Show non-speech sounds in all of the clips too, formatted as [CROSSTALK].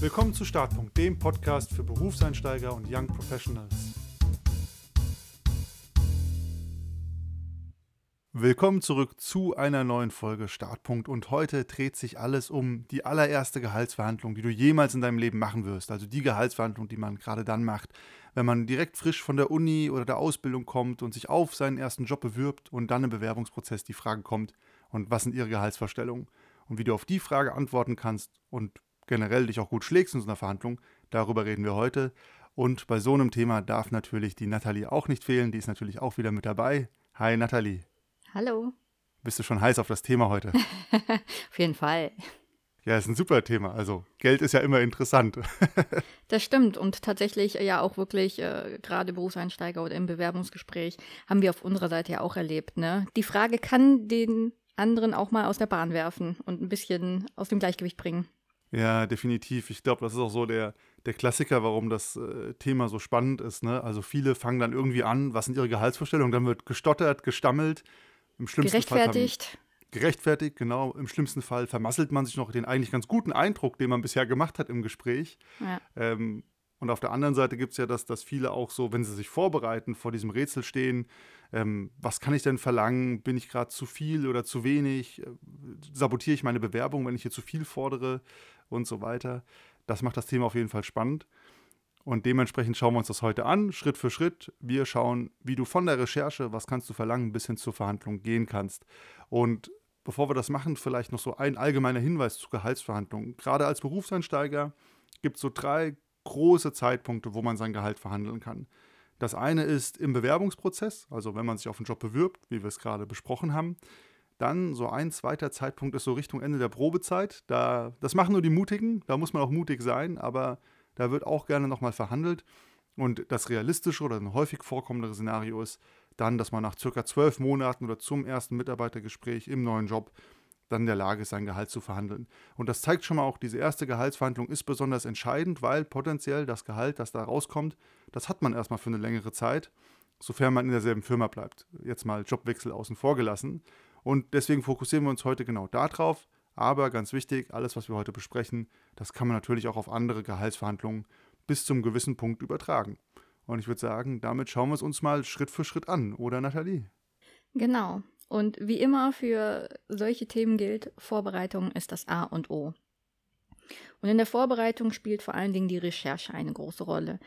Willkommen zu Startpunkt, dem Podcast für Berufseinsteiger und Young Professionals. Willkommen zurück zu einer neuen Folge Startpunkt und heute dreht sich alles um die allererste Gehaltsverhandlung, die du jemals in deinem Leben machen wirst. Also die Gehaltsverhandlung, die man gerade dann macht, wenn man direkt frisch von der Uni oder der Ausbildung kommt und sich auf seinen ersten Job bewirbt und dann im Bewerbungsprozess die Frage kommt, und was sind ihre Gehaltsvorstellungen? Und wie du auf die Frage antworten kannst und generell dich auch gut schlägst in so einer Verhandlung, darüber reden wir heute. Und bei so einem Thema darf natürlich die Nathalie auch nicht fehlen, die ist natürlich auch wieder mit dabei. Hi Nathalie. Hallo. Bist du schon heiß auf das Thema heute? [LAUGHS] auf jeden Fall. Ja, ist ein super Thema. Also Geld ist ja immer interessant. [LAUGHS] das stimmt. Und tatsächlich ja auch wirklich, äh, gerade Berufseinsteiger oder im Bewerbungsgespräch, haben wir auf unserer Seite ja auch erlebt. Ne? Die Frage kann den anderen auch mal aus der Bahn werfen und ein bisschen aus dem Gleichgewicht bringen. Ja, definitiv. Ich glaube, das ist auch so der, der Klassiker, warum das äh, Thema so spannend ist. Ne? Also viele fangen dann irgendwie an, was sind ihre Gehaltsvorstellungen? Dann wird gestottert, gestammelt. Im schlimmsten gerechtfertigt. Fall gerechtfertigt, genau. Im schlimmsten Fall vermasselt man sich noch den eigentlich ganz guten Eindruck, den man bisher gemacht hat im Gespräch. Ja. Ähm, und auf der anderen Seite gibt es ja das, dass viele auch so, wenn sie sich vorbereiten, vor diesem Rätsel stehen, ähm, was kann ich denn verlangen? Bin ich gerade zu viel oder zu wenig? Äh, sabotiere ich meine Bewerbung, wenn ich hier zu viel fordere und so weiter? Das macht das Thema auf jeden Fall spannend. Und dementsprechend schauen wir uns das heute an, Schritt für Schritt. Wir schauen, wie du von der Recherche, was kannst du verlangen, bis hin zur Verhandlung gehen kannst. Und bevor wir das machen, vielleicht noch so ein allgemeiner Hinweis zu Gehaltsverhandlungen. Gerade als Berufseinsteiger gibt es so drei große Zeitpunkte, wo man sein Gehalt verhandeln kann. Das eine ist im Bewerbungsprozess, also wenn man sich auf einen Job bewirbt, wie wir es gerade besprochen haben. Dann so ein zweiter Zeitpunkt ist so Richtung Ende der Probezeit. Da, das machen nur die Mutigen, da muss man auch mutig sein, aber da wird auch gerne nochmal verhandelt. Und das realistische oder ein häufig vorkommendere Szenario ist dann, dass man nach circa zwölf Monaten oder zum ersten Mitarbeitergespräch im neuen Job dann in der Lage ist, sein Gehalt zu verhandeln. Und das zeigt schon mal auch, diese erste Gehaltsverhandlung ist besonders entscheidend, weil potenziell das Gehalt, das da rauskommt, das hat man erstmal für eine längere Zeit, sofern man in derselben Firma bleibt. Jetzt mal Jobwechsel außen vor gelassen. Und deswegen fokussieren wir uns heute genau darauf. Aber ganz wichtig, alles, was wir heute besprechen, das kann man natürlich auch auf andere Gehaltsverhandlungen bis zum gewissen Punkt übertragen. Und ich würde sagen, damit schauen wir es uns mal Schritt für Schritt an, oder Nathalie? Genau. Und wie immer für solche Themen gilt, Vorbereitung ist das A und O. Und in der Vorbereitung spielt vor allen Dingen die Recherche eine große Rolle.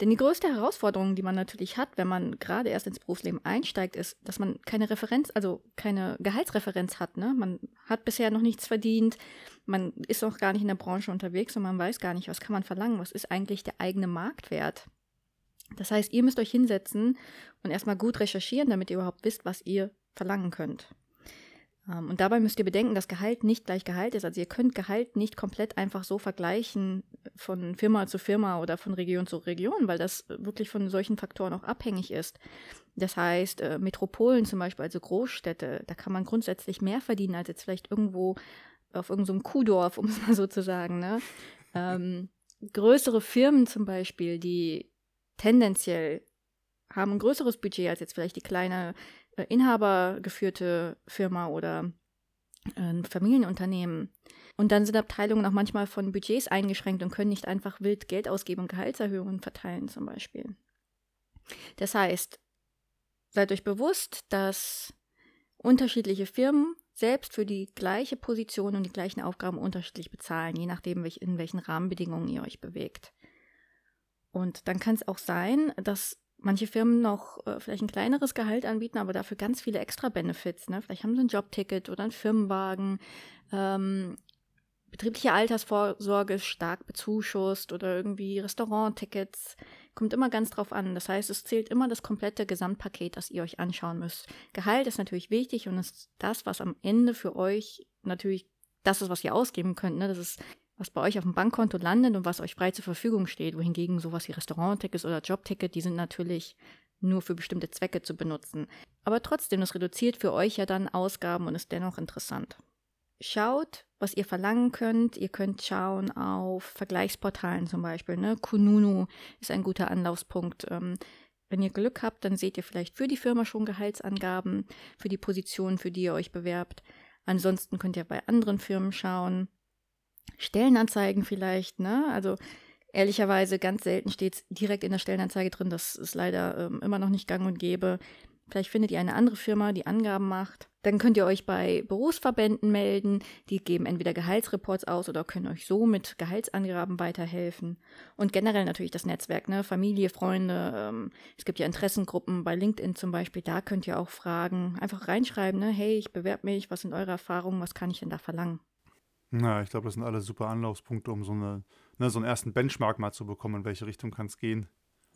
Denn die größte Herausforderung, die man natürlich hat, wenn man gerade erst ins Berufsleben einsteigt, ist, dass man keine Referenz, also keine Gehaltsreferenz hat. Ne? Man hat bisher noch nichts verdient, man ist noch gar nicht in der Branche unterwegs und man weiß gar nicht, was kann man verlangen, was ist eigentlich der eigene Marktwert. Das heißt, ihr müsst euch hinsetzen und erstmal gut recherchieren, damit ihr überhaupt wisst, was ihr verlangen könnt. Ähm, und dabei müsst ihr bedenken, dass Gehalt nicht gleich Gehalt ist. Also ihr könnt Gehalt nicht komplett einfach so vergleichen von Firma zu Firma oder von Region zu Region, weil das wirklich von solchen Faktoren auch abhängig ist. Das heißt, äh, Metropolen zum Beispiel, also Großstädte, da kann man grundsätzlich mehr verdienen als jetzt vielleicht irgendwo auf irgendeinem so Kuhdorf, [LAUGHS] um es mal so zu sagen. Ne? Ähm, größere Firmen zum Beispiel, die tendenziell haben ein größeres Budget als jetzt vielleicht die kleine äh, inhabergeführte Firma oder äh, ein Familienunternehmen. Und dann sind Abteilungen auch manchmal von Budgets eingeschränkt und können nicht einfach wild Geld ausgeben und Gehaltserhöhungen verteilen zum Beispiel. Das heißt, seid euch bewusst, dass unterschiedliche Firmen selbst für die gleiche Position und die gleichen Aufgaben unterschiedlich bezahlen, je nachdem, in welchen Rahmenbedingungen ihr euch bewegt. Und dann kann es auch sein, dass manche Firmen noch äh, vielleicht ein kleineres Gehalt anbieten, aber dafür ganz viele extra Benefits. Ne? Vielleicht haben sie ein Jobticket oder einen Firmenwagen, ähm, betriebliche Altersvorsorge stark bezuschusst oder irgendwie Restauranttickets. Kommt immer ganz drauf an. Das heißt, es zählt immer das komplette Gesamtpaket, das ihr euch anschauen müsst. Gehalt ist natürlich wichtig und ist das, was am Ende für euch natürlich das ist, was ihr ausgeben könnt. Ne? Das ist was bei euch auf dem Bankkonto landet und was euch frei zur Verfügung steht, wohingegen sowas wie Restauranttickets oder Jobticket, die sind natürlich nur für bestimmte Zwecke zu benutzen. Aber trotzdem, das reduziert für euch ja dann Ausgaben und ist dennoch interessant. Schaut, was ihr verlangen könnt. Ihr könnt schauen auf Vergleichsportalen zum Beispiel. Ne? Kununu ist ein guter Anlaufspunkt. Ähm, wenn ihr Glück habt, dann seht ihr vielleicht für die Firma schon Gehaltsangaben, für die Position, für die ihr euch bewerbt. Ansonsten könnt ihr bei anderen Firmen schauen. Stellenanzeigen vielleicht, ne? Also ehrlicherweise ganz selten steht es direkt in der Stellenanzeige drin. Das ist leider ähm, immer noch nicht gang und gäbe. Vielleicht findet ihr eine andere Firma, die Angaben macht. Dann könnt ihr euch bei Berufsverbänden melden. Die geben entweder Gehaltsreports aus oder können euch so mit Gehaltsangaben weiterhelfen. Und generell natürlich das Netzwerk, ne? Familie, Freunde. Ähm, es gibt ja Interessengruppen bei LinkedIn zum Beispiel. Da könnt ihr auch fragen. Einfach reinschreiben, ne? Hey, ich bewerbe mich. Was sind eure Erfahrungen? Was kann ich denn da verlangen? Na, ich glaube, das sind alle super Anlaufspunkte, um so, eine, ne, so einen ersten Benchmark mal zu bekommen, in welche Richtung kann es gehen.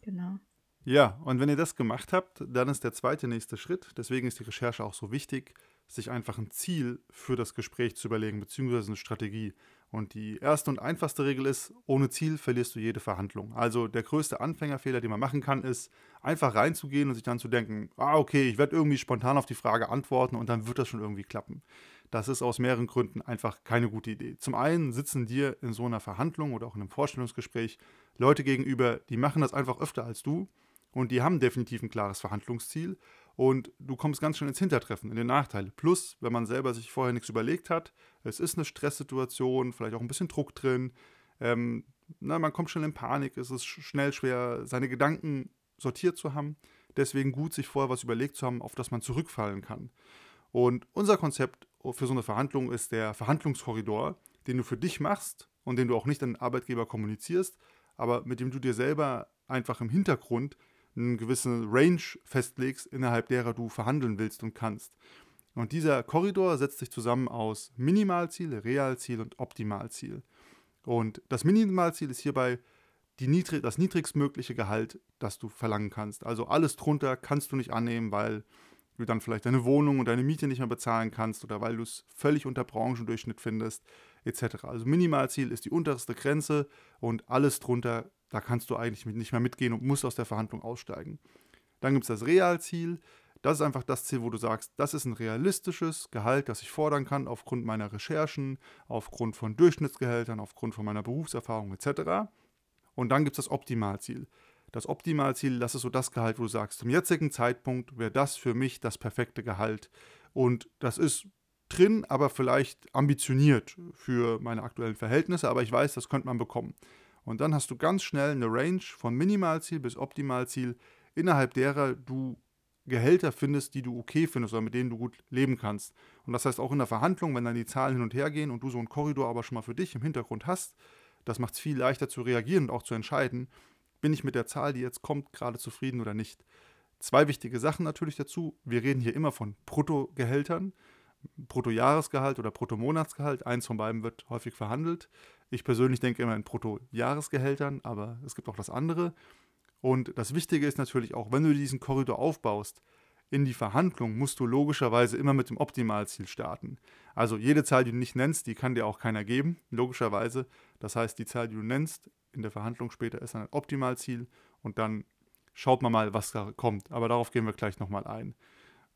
Genau. Ja, und wenn ihr das gemacht habt, dann ist der zweite nächste Schritt, deswegen ist die Recherche auch so wichtig, sich einfach ein Ziel für das Gespräch zu überlegen, beziehungsweise eine Strategie. Und die erste und einfachste Regel ist, ohne Ziel verlierst du jede Verhandlung. Also der größte Anfängerfehler, den man machen kann, ist, einfach reinzugehen und sich dann zu denken, ah, okay, ich werde irgendwie spontan auf die Frage antworten und dann wird das schon irgendwie klappen. Das ist aus mehreren Gründen einfach keine gute Idee. Zum einen sitzen dir in so einer Verhandlung oder auch in einem Vorstellungsgespräch Leute gegenüber, die machen das einfach öfter als du und die haben definitiv ein klares Verhandlungsziel. Und du kommst ganz schön ins Hintertreffen, in den Nachteil. Plus, wenn man selber sich vorher nichts überlegt hat, es ist eine Stresssituation, vielleicht auch ein bisschen Druck drin. Ähm, na, man kommt schnell in Panik, es ist schnell schwer, seine Gedanken sortiert zu haben. Deswegen gut, sich vorher was überlegt zu haben, auf das man zurückfallen kann. Und unser Konzept für so eine Verhandlung ist der Verhandlungskorridor, den du für dich machst und den du auch nicht an den Arbeitgeber kommunizierst, aber mit dem du dir selber einfach im Hintergrund eine gewisse Range festlegst, innerhalb derer du verhandeln willst und kannst. Und dieser Korridor setzt sich zusammen aus Minimalziel, Realziel und Optimalziel. Und das Minimalziel ist hierbei Niedrig das niedrigstmögliche Gehalt, das du verlangen kannst. Also alles drunter kannst du nicht annehmen, weil du dann vielleicht deine Wohnung und deine Miete nicht mehr bezahlen kannst oder weil du es völlig unter Branchendurchschnitt findest, etc. Also Minimalziel ist die unterste Grenze und alles drunter da kannst du eigentlich nicht mehr mitgehen und musst aus der Verhandlung aussteigen. Dann gibt es das Realziel. Das ist einfach das Ziel, wo du sagst, das ist ein realistisches Gehalt, das ich fordern kann aufgrund meiner Recherchen, aufgrund von Durchschnittsgehältern, aufgrund von meiner Berufserfahrung etc. Und dann gibt es das Optimalziel. Das Optimalziel, das ist so das Gehalt, wo du sagst, zum jetzigen Zeitpunkt wäre das für mich das perfekte Gehalt. Und das ist drin, aber vielleicht ambitioniert für meine aktuellen Verhältnisse, aber ich weiß, das könnte man bekommen. Und dann hast du ganz schnell eine Range von Minimalziel bis Optimalziel, innerhalb derer du Gehälter findest, die du okay findest oder mit denen du gut leben kannst. Und das heißt auch in der Verhandlung, wenn dann die Zahlen hin und her gehen und du so einen Korridor aber schon mal für dich im Hintergrund hast, das macht es viel leichter zu reagieren und auch zu entscheiden, bin ich mit der Zahl, die jetzt kommt, gerade zufrieden oder nicht. Zwei wichtige Sachen natürlich dazu. Wir reden hier immer von Bruttogehältern. Bruttojahresgehalt oder Bruttomonatsgehalt. Eins von beiden wird häufig verhandelt. Ich persönlich denke immer in Bruttojahresgehältern, aber es gibt auch das andere. Und das Wichtige ist natürlich auch, wenn du diesen Korridor aufbaust, in die Verhandlung musst du logischerweise immer mit dem Optimalziel starten. Also jede Zahl, die du nicht nennst, die kann dir auch keiner geben, logischerweise. Das heißt, die Zahl, die du nennst in der Verhandlung später, ist ein Optimalziel und dann schaut man mal, was da kommt. Aber darauf gehen wir gleich nochmal ein.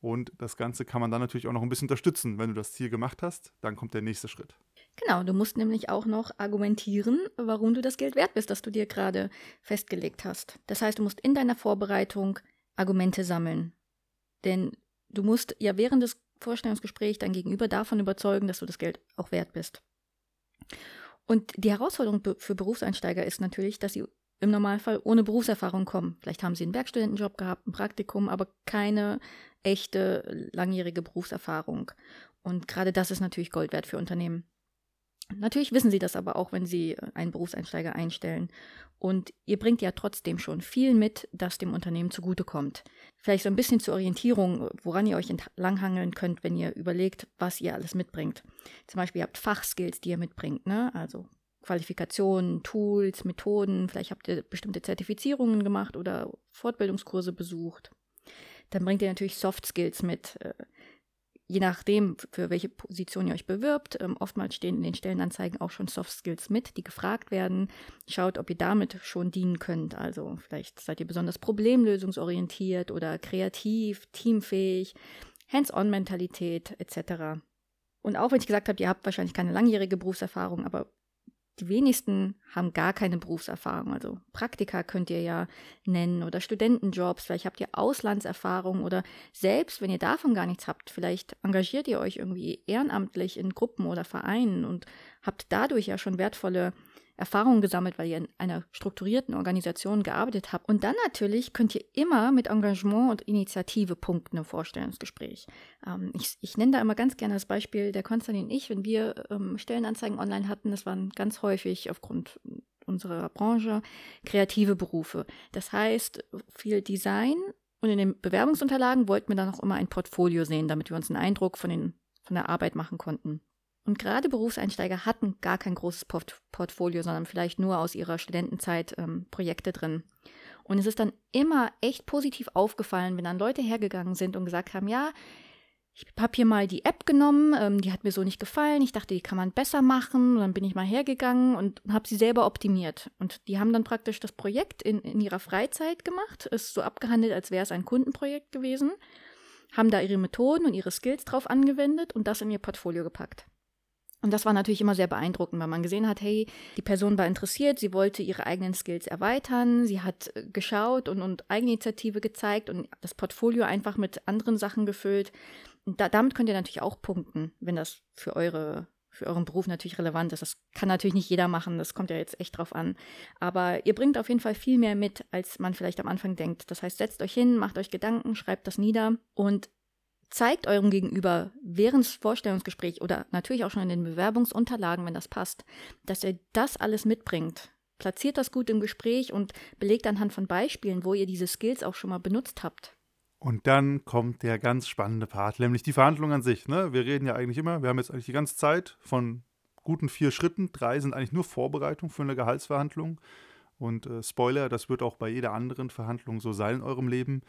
Und das Ganze kann man dann natürlich auch noch ein bisschen unterstützen. Wenn du das Ziel gemacht hast, dann kommt der nächste Schritt. Genau, du musst nämlich auch noch argumentieren, warum du das Geld wert bist, das du dir gerade festgelegt hast. Das heißt, du musst in deiner Vorbereitung Argumente sammeln. Denn du musst ja während des Vorstellungsgesprächs dein Gegenüber davon überzeugen, dass du das Geld auch wert bist. Und die Herausforderung für Berufseinsteiger ist natürlich, dass sie im Normalfall ohne Berufserfahrung kommen. Vielleicht haben sie einen Werkstudentenjob gehabt, ein Praktikum, aber keine echte langjährige Berufserfahrung. Und gerade das ist natürlich Gold wert für Unternehmen. Natürlich wissen sie das aber auch, wenn sie einen Berufseinsteiger einstellen. Und ihr bringt ja trotzdem schon viel mit, das dem Unternehmen zugutekommt. Vielleicht so ein bisschen zur Orientierung, woran ihr euch entlanghangeln könnt, wenn ihr überlegt, was ihr alles mitbringt. Zum Beispiel, ihr habt Fachskills, die ihr mitbringt, ne? Also Qualifikationen, Tools, Methoden, vielleicht habt ihr bestimmte Zertifizierungen gemacht oder Fortbildungskurse besucht. Dann bringt ihr natürlich Soft Skills mit. Je nachdem, für welche Position ihr euch bewirbt. Ähm, oftmals stehen in den Stellenanzeigen auch schon Soft Skills mit, die gefragt werden. Schaut, ob ihr damit schon dienen könnt. Also vielleicht seid ihr besonders problemlösungsorientiert oder kreativ, teamfähig, Hands-on-Mentalität etc. Und auch wenn ich gesagt habe, ihr habt wahrscheinlich keine langjährige Berufserfahrung, aber die wenigsten haben gar keine Berufserfahrung. Also Praktika könnt ihr ja nennen oder Studentenjobs, vielleicht habt ihr Auslandserfahrung oder selbst wenn ihr davon gar nichts habt, vielleicht engagiert ihr euch irgendwie ehrenamtlich in Gruppen oder Vereinen und habt dadurch ja schon wertvolle Erfahrungen gesammelt, weil ihr in einer strukturierten Organisation gearbeitet habt. Und dann natürlich könnt ihr immer mit Engagement und Initiative punkten im Vorstellungsgespräch. Ähm, ich, ich nenne da immer ganz gerne das Beispiel der Konstantin und ich, wenn wir ähm, Stellenanzeigen online hatten, das waren ganz häufig aufgrund unserer Branche kreative Berufe. Das heißt, viel Design und in den Bewerbungsunterlagen wollten wir dann auch immer ein Portfolio sehen, damit wir uns einen Eindruck von, den, von der Arbeit machen konnten. Und gerade Berufseinsteiger hatten gar kein großes Port Portfolio, sondern vielleicht nur aus ihrer Studentenzeit ähm, Projekte drin. Und es ist dann immer echt positiv aufgefallen, wenn dann Leute hergegangen sind und gesagt haben, ja, ich habe hier mal die App genommen, ähm, die hat mir so nicht gefallen, ich dachte, die kann man besser machen. Und dann bin ich mal hergegangen und habe sie selber optimiert. Und die haben dann praktisch das Projekt in, in ihrer Freizeit gemacht, ist so abgehandelt, als wäre es ein Kundenprojekt gewesen, haben da ihre Methoden und ihre Skills drauf angewendet und das in ihr Portfolio gepackt. Und das war natürlich immer sehr beeindruckend, weil man gesehen hat, hey, die Person war interessiert, sie wollte ihre eigenen Skills erweitern, sie hat äh, geschaut und, und Eigeninitiative gezeigt und das Portfolio einfach mit anderen Sachen gefüllt. Da, damit könnt ihr natürlich auch punkten, wenn das für eure für euren Beruf natürlich relevant ist. Das kann natürlich nicht jeder machen, das kommt ja jetzt echt drauf an. Aber ihr bringt auf jeden Fall viel mehr mit, als man vielleicht am Anfang denkt. Das heißt, setzt euch hin, macht euch Gedanken, schreibt das nieder und zeigt eurem Gegenüber während des Vorstellungsgesprächs oder natürlich auch schon in den Bewerbungsunterlagen, wenn das passt, dass ihr das alles mitbringt. Platziert das gut im Gespräch und belegt anhand von Beispielen, wo ihr diese Skills auch schon mal benutzt habt. Und dann kommt der ganz spannende Part, nämlich die Verhandlung an sich. Ne? Wir reden ja eigentlich immer, wir haben jetzt eigentlich die ganze Zeit von guten vier Schritten. Drei sind eigentlich nur Vorbereitung für eine Gehaltsverhandlung. Und äh, Spoiler, das wird auch bei jeder anderen Verhandlung so sein in eurem Leben.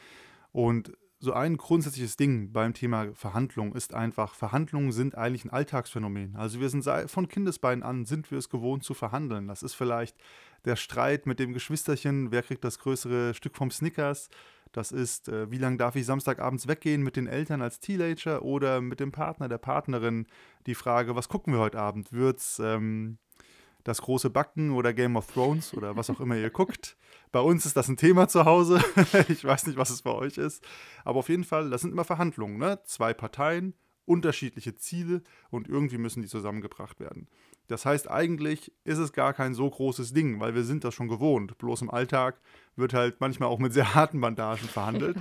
Und so ein grundsätzliches Ding beim Thema Verhandlungen ist einfach, Verhandlungen sind eigentlich ein Alltagsphänomen. Also wir sind von Kindesbeinen an, sind wir es gewohnt zu verhandeln. Das ist vielleicht der Streit mit dem Geschwisterchen, wer kriegt das größere Stück vom Snickers. Das ist, äh, wie lange darf ich Samstagabends weggehen mit den Eltern als Teenager oder mit dem Partner, der Partnerin. Die Frage, was gucken wir heute Abend? Wird's ähm, das große Backen oder Game of Thrones oder was auch immer ihr guckt. Bei uns ist das ein Thema zu Hause. [LAUGHS] ich weiß nicht, was es bei euch ist. Aber auf jeden Fall, das sind immer Verhandlungen. Ne? Zwei Parteien, unterschiedliche Ziele und irgendwie müssen die zusammengebracht werden. Das heißt, eigentlich ist es gar kein so großes Ding, weil wir sind das schon gewohnt. Bloß im Alltag wird halt manchmal auch mit sehr harten Bandagen verhandelt.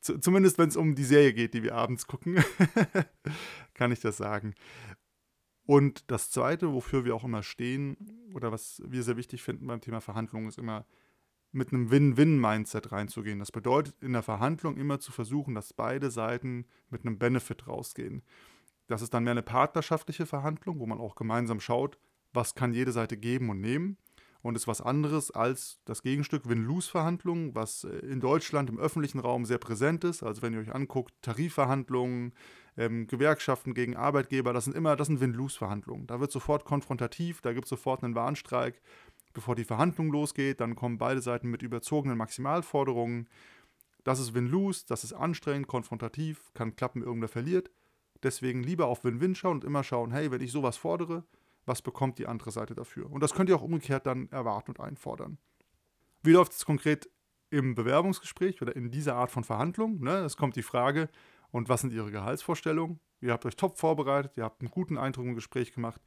Zumindest wenn es um die Serie geht, die wir abends gucken, [LAUGHS] kann ich das sagen. Und das Zweite, wofür wir auch immer stehen oder was wir sehr wichtig finden beim Thema Verhandlungen, ist immer mit einem Win-Win-Mindset reinzugehen. Das bedeutet in der Verhandlung immer zu versuchen, dass beide Seiten mit einem Benefit rausgehen. Das ist dann mehr eine partnerschaftliche Verhandlung, wo man auch gemeinsam schaut, was kann jede Seite geben und nehmen und ist was anderes als das Gegenstück Win-Lose-Verhandlungen, was äh, in Deutschland im öffentlichen Raum sehr präsent ist. Also wenn ihr euch anguckt, Tarifverhandlungen, ähm, Gewerkschaften gegen Arbeitgeber, das sind immer, das sind Win-Lose-Verhandlungen. Da wird sofort konfrontativ, da gibt es sofort einen Warnstreik, bevor die Verhandlung losgeht. Dann kommen beide Seiten mit überzogenen Maximalforderungen. Das ist Win-Lose, das ist anstrengend, konfrontativ, kann klappen, irgendwer verliert. Deswegen lieber auf Win-Win schauen und immer schauen, hey, wenn ich sowas fordere, was bekommt die andere Seite dafür. Und das könnt ihr auch umgekehrt dann erwarten und einfordern. Wie läuft es konkret im Bewerbungsgespräch oder in dieser Art von Verhandlung? Ne? Es kommt die Frage, und was sind Ihre Gehaltsvorstellungen? Ihr habt euch top vorbereitet, ihr habt einen guten Eindruck im Gespräch gemacht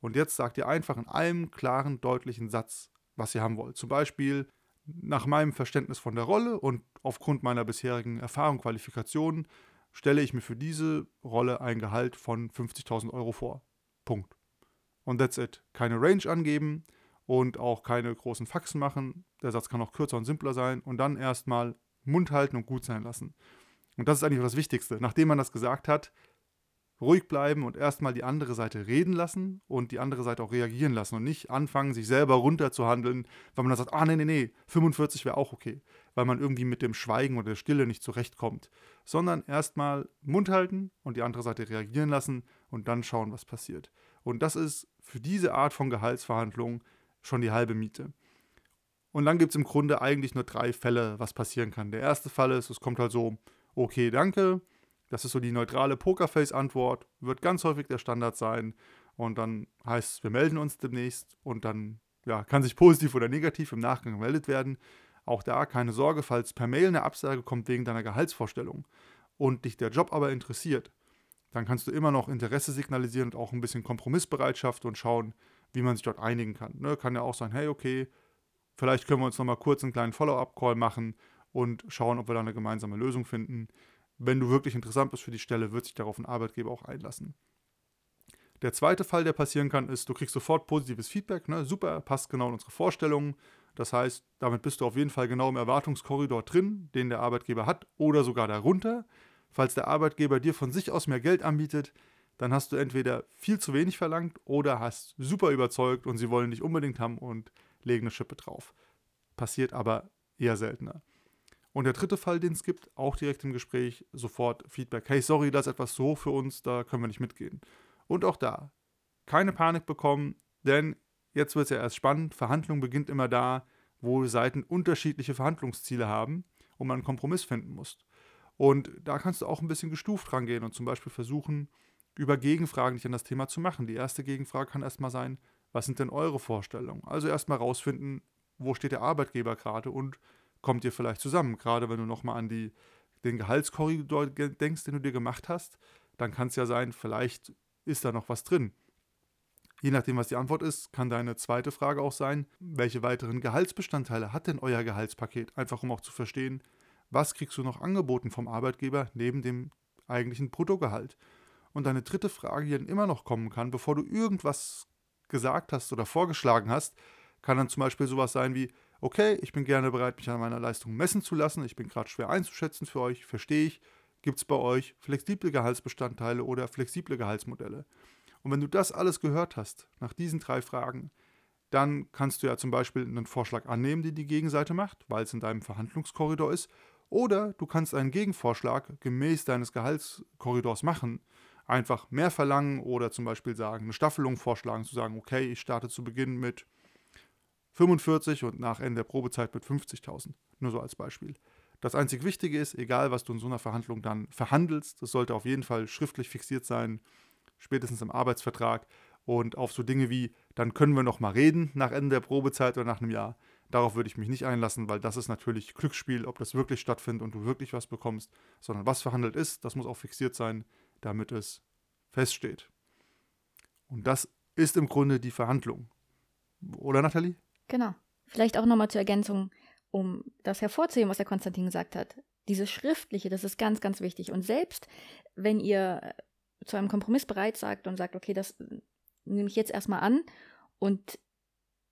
und jetzt sagt ihr einfach in einem klaren, deutlichen Satz, was ihr haben wollt. Zum Beispiel, nach meinem Verständnis von der Rolle und aufgrund meiner bisherigen Erfahrung, Qualifikationen, stelle ich mir für diese Rolle ein Gehalt von 50.000 Euro vor. Punkt. Und that's it. Keine Range angeben und auch keine großen Faxen machen. Der Satz kann auch kürzer und simpler sein und dann erstmal Mund halten und gut sein lassen. Und das ist eigentlich das Wichtigste. Nachdem man das gesagt hat, ruhig bleiben und erstmal die andere Seite reden lassen und die andere Seite auch reagieren lassen und nicht anfangen, sich selber runterzuhandeln, weil man dann sagt, ah, nee, nee, nee, 45 wäre auch okay, weil man irgendwie mit dem Schweigen oder der Stille nicht zurechtkommt, sondern erstmal Mund halten und die andere Seite reagieren lassen und dann schauen, was passiert. Und das ist für diese Art von Gehaltsverhandlungen schon die halbe Miete. Und dann gibt es im Grunde eigentlich nur drei Fälle, was passieren kann. Der erste Fall ist, es kommt halt so, okay, danke. Das ist so die neutrale Pokerface-Antwort, wird ganz häufig der Standard sein. Und dann heißt es, wir melden uns demnächst und dann ja, kann sich positiv oder negativ im Nachgang gemeldet werden. Auch da keine Sorge, falls per Mail eine Absage kommt wegen deiner Gehaltsvorstellung und dich der Job aber interessiert, dann kannst du immer noch Interesse signalisieren und auch ein bisschen Kompromissbereitschaft und schauen, wie man sich dort einigen kann. Ne? Kann ja auch sein, hey, okay, vielleicht können wir uns nochmal kurz einen kleinen Follow-up-Call machen und schauen, ob wir da eine gemeinsame Lösung finden. Wenn du wirklich interessant bist für die Stelle, wird sich darauf ein Arbeitgeber auch einlassen. Der zweite Fall, der passieren kann, ist, du kriegst sofort positives Feedback. Ne? Super, passt genau in unsere Vorstellungen. Das heißt, damit bist du auf jeden Fall genau im Erwartungskorridor drin, den der Arbeitgeber hat, oder sogar darunter. Falls der Arbeitgeber dir von sich aus mehr Geld anbietet, dann hast du entweder viel zu wenig verlangt oder hast super überzeugt und sie wollen dich unbedingt haben und legen eine Schippe drauf. Passiert aber eher seltener. Und der dritte Fall, den es gibt, auch direkt im Gespräch, sofort Feedback. Hey, sorry, das ist etwas so für uns, da können wir nicht mitgehen. Und auch da, keine Panik bekommen, denn jetzt wird es ja erst spannend. Verhandlung beginnt immer da, wo Seiten unterschiedliche Verhandlungsziele haben und man einen Kompromiss finden muss. Und da kannst du auch ein bisschen gestuft rangehen und zum Beispiel versuchen, über Gegenfragen dich an das Thema zu machen. Die erste Gegenfrage kann erstmal sein, was sind denn eure Vorstellungen? Also erstmal rausfinden, wo steht der Arbeitgeber gerade und kommt ihr vielleicht zusammen? Gerade wenn du nochmal an die, den Gehaltskorridor denkst, den du dir gemacht hast, dann kann es ja sein, vielleicht ist da noch was drin. Je nachdem, was die Antwort ist, kann deine zweite Frage auch sein, welche weiteren Gehaltsbestandteile hat denn euer Gehaltspaket? Einfach um auch zu verstehen, was kriegst du noch angeboten vom Arbeitgeber neben dem eigentlichen Bruttogehalt? Und deine dritte Frage, die dann immer noch kommen kann, bevor du irgendwas gesagt hast oder vorgeschlagen hast, kann dann zum Beispiel sowas sein wie, okay, ich bin gerne bereit, mich an meiner Leistung messen zu lassen, ich bin gerade schwer einzuschätzen für euch, verstehe ich, gibt es bei euch flexible Gehaltsbestandteile oder flexible Gehaltsmodelle. Und wenn du das alles gehört hast, nach diesen drei Fragen, dann kannst du ja zum Beispiel einen Vorschlag annehmen, den die Gegenseite macht, weil es in deinem Verhandlungskorridor ist, oder du kannst einen Gegenvorschlag gemäß deines Gehaltskorridors machen, einfach mehr verlangen oder zum Beispiel sagen, eine Staffelung vorschlagen, zu sagen, okay, ich starte zu Beginn mit 45 und nach Ende der Probezeit mit 50.000. Nur so als Beispiel. Das einzig Wichtige ist, egal was du in so einer Verhandlung dann verhandelst, das sollte auf jeden Fall schriftlich fixiert sein, spätestens im Arbeitsvertrag und auf so Dinge wie, dann können wir noch mal reden nach Ende der Probezeit oder nach einem Jahr. Darauf würde ich mich nicht einlassen, weil das ist natürlich Glücksspiel, ob das wirklich stattfindet und du wirklich was bekommst, sondern was verhandelt ist, das muss auch fixiert sein, damit es feststeht. Und das ist im Grunde die Verhandlung. Oder Nathalie? Genau. Vielleicht auch nochmal zur Ergänzung, um das hervorzuheben, was der Konstantin gesagt hat. Dieses Schriftliche, das ist ganz, ganz wichtig. Und selbst wenn ihr zu einem Kompromiss bereit sagt und sagt, okay, das nehme ich jetzt erstmal an und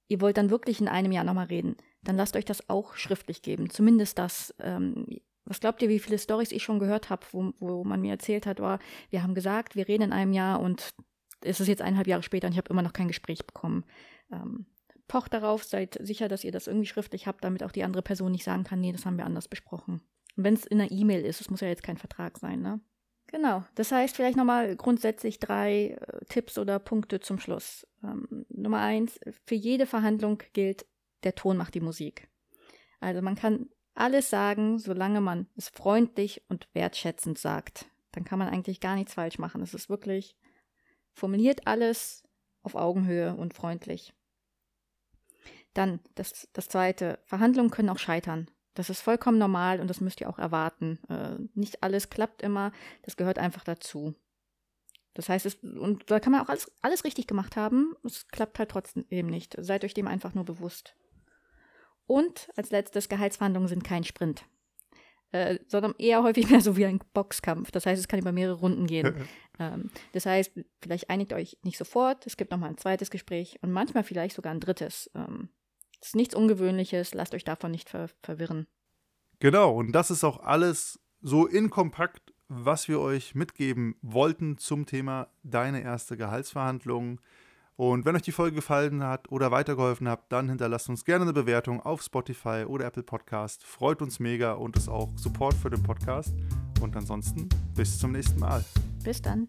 ihr wollt dann wirklich in einem Jahr nochmal reden, dann lasst euch das auch schriftlich geben. Zumindest das. Ähm, was glaubt ihr, wie viele Stories ich schon gehört habe, wo, wo man mir erzählt hat, war, wir haben gesagt, wir reden in einem Jahr und es ist jetzt eineinhalb Jahre später und ich habe immer noch kein Gespräch bekommen. Ähm, pocht darauf, seid sicher, dass ihr das irgendwie schriftlich habt, damit auch die andere Person nicht sagen kann, nee, das haben wir anders besprochen. Und wenn es in einer E-Mail ist, es muss ja jetzt kein Vertrag sein, ne? Genau. Das heißt, vielleicht nochmal grundsätzlich drei äh, Tipps oder Punkte zum Schluss. Ähm, Nummer eins, für jede Verhandlung gilt, der Ton macht die Musik. Also man kann alles sagen, solange man es freundlich und wertschätzend sagt. Dann kann man eigentlich gar nichts falsch machen. Es ist wirklich, formuliert alles auf Augenhöhe und freundlich. Dann das, das zweite, Verhandlungen können auch scheitern. Das ist vollkommen normal und das müsst ihr auch erwarten. Äh, nicht alles klappt immer, das gehört einfach dazu. Das heißt, es, und da kann man auch alles, alles richtig gemacht haben, es klappt halt trotzdem eben nicht. Seid euch dem einfach nur bewusst. Und als letztes, Gehaltsverhandlungen sind kein Sprint. Äh, sondern eher häufig mehr so wie ein Boxkampf. Das heißt, es kann über mehrere Runden gehen. [LAUGHS] ähm, das heißt, vielleicht einigt euch nicht sofort, es gibt nochmal ein zweites Gespräch und manchmal vielleicht sogar ein drittes. Ähm, ist nichts Ungewöhnliches, lasst euch davon nicht ver verwirren. Genau, und das ist auch alles so inkompakt, was wir euch mitgeben wollten zum Thema deine erste Gehaltsverhandlung. Und wenn euch die Folge gefallen hat oder weitergeholfen hat, dann hinterlasst uns gerne eine Bewertung auf Spotify oder Apple Podcast. Freut uns mega und ist auch Support für den Podcast. Und ansonsten bis zum nächsten Mal. Bis dann.